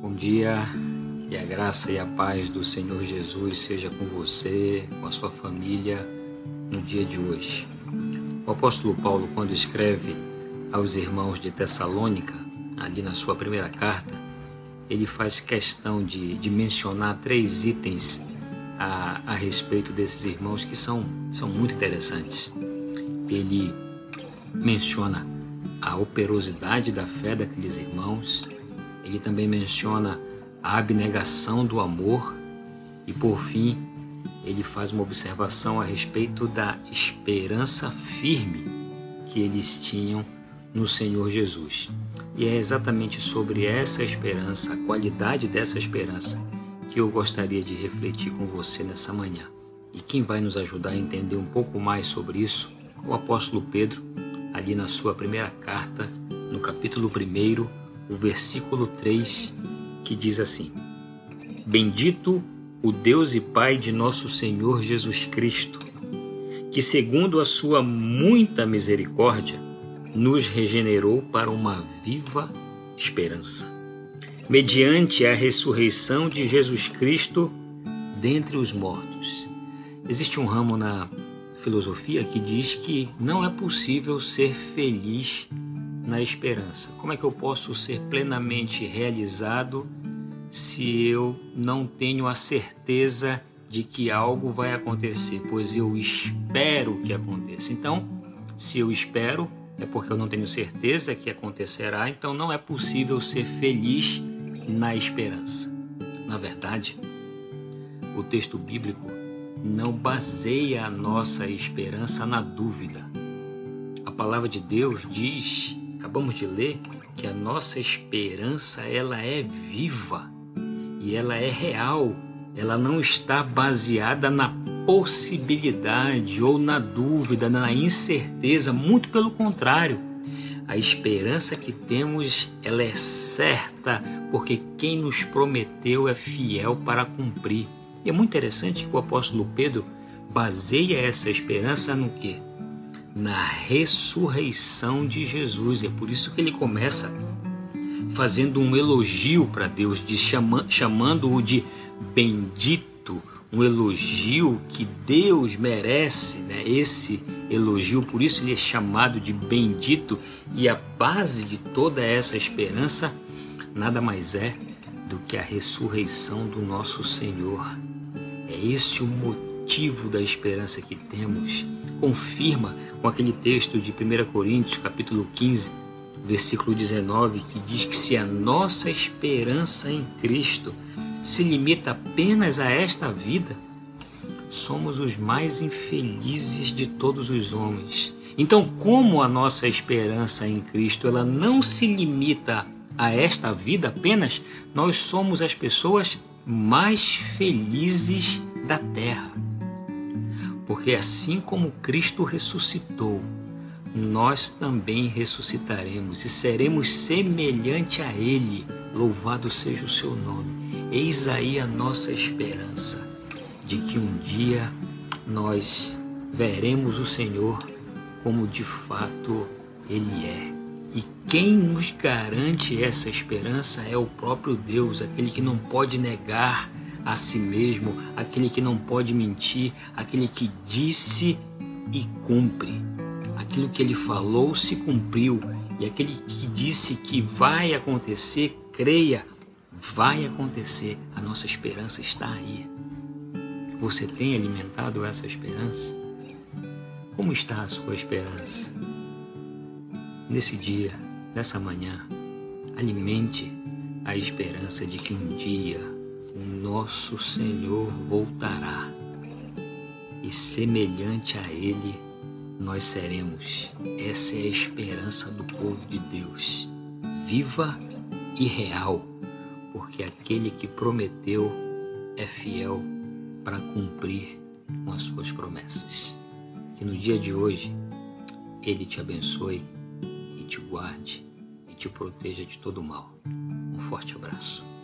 Bom dia, que a graça e a paz do Senhor Jesus seja com você, com a sua família no dia de hoje. O apóstolo Paulo, quando escreve aos irmãos de Tessalônica, ali na sua primeira carta, ele faz questão de, de mencionar três itens a, a respeito desses irmãos que são, são muito interessantes. Ele menciona a operosidade da fé daqueles irmãos, ele também menciona a abnegação do amor e, por fim, ele faz uma observação a respeito da esperança firme que eles tinham no Senhor Jesus. E é exatamente sobre essa esperança, a qualidade dessa esperança, que eu gostaria de refletir com você nessa manhã. E quem vai nos ajudar a entender um pouco mais sobre isso, o apóstolo Pedro, ali na sua primeira carta, no capítulo 1, o versículo 3, que diz assim: Bendito o Deus e Pai de nosso Senhor Jesus Cristo, que, segundo a sua muita misericórdia, nos regenerou para uma viva esperança, mediante a ressurreição de Jesus Cristo dentre os mortos. Existe um ramo na filosofia que diz que não é possível ser feliz na esperança. Como é que eu posso ser plenamente realizado se eu não tenho a certeza de que algo vai acontecer? Pois eu espero que aconteça. Então, se eu espero, é porque eu não tenho certeza que acontecerá, então não é possível ser feliz na esperança. Na verdade, o texto bíblico não baseia a nossa esperança na dúvida. A palavra de Deus diz acabamos de ler que a nossa esperança ela é viva e ela é real. Ela não está baseada na possibilidade ou na dúvida, na incerteza, muito pelo contrário. A esperança que temos, ela é certa, porque quem nos prometeu é fiel para cumprir. E é muito interessante que o apóstolo Pedro baseia essa esperança no que? Na ressurreição de Jesus. É por isso que ele começa fazendo um elogio para Deus, de chama, chamando-o de bendito, um elogio que Deus merece, né? esse elogio, por isso ele é chamado de bendito, e a base de toda essa esperança nada mais é do que a ressurreição do nosso Senhor. É esse o motivo da esperança que temos confirma com aquele texto de 1 Coríntios, capítulo 15, versículo 19, que diz que se a nossa esperança em Cristo se limita apenas a esta vida, somos os mais infelizes de todos os homens. Então, como a nossa esperança em Cristo ela não se limita a esta vida apenas, nós somos as pessoas mais felizes da terra. Porque assim como Cristo ressuscitou, nós também ressuscitaremos e seremos semelhante a Ele. Louvado seja o seu nome. Eis aí a nossa esperança de que um dia nós veremos o Senhor como de fato Ele é. E quem nos garante essa esperança é o próprio Deus, aquele que não pode negar a si mesmo, aquele que não pode mentir, aquele que disse e cumpre. Aquilo que ele falou se cumpriu, e aquele que disse que vai acontecer, creia, vai acontecer. A nossa esperança está aí. Você tem alimentado essa esperança? Como está a sua esperança? Nesse dia, nessa manhã, alimente a esperança de que um dia o nosso Senhor voltará e semelhante a Ele nós seremos. Essa é a esperança do povo de Deus, viva e real, porque aquele que prometeu é fiel para cumprir com as suas promessas. Que no dia de hoje Ele te abençoe e te guarde e te proteja de todo mal. Um forte abraço.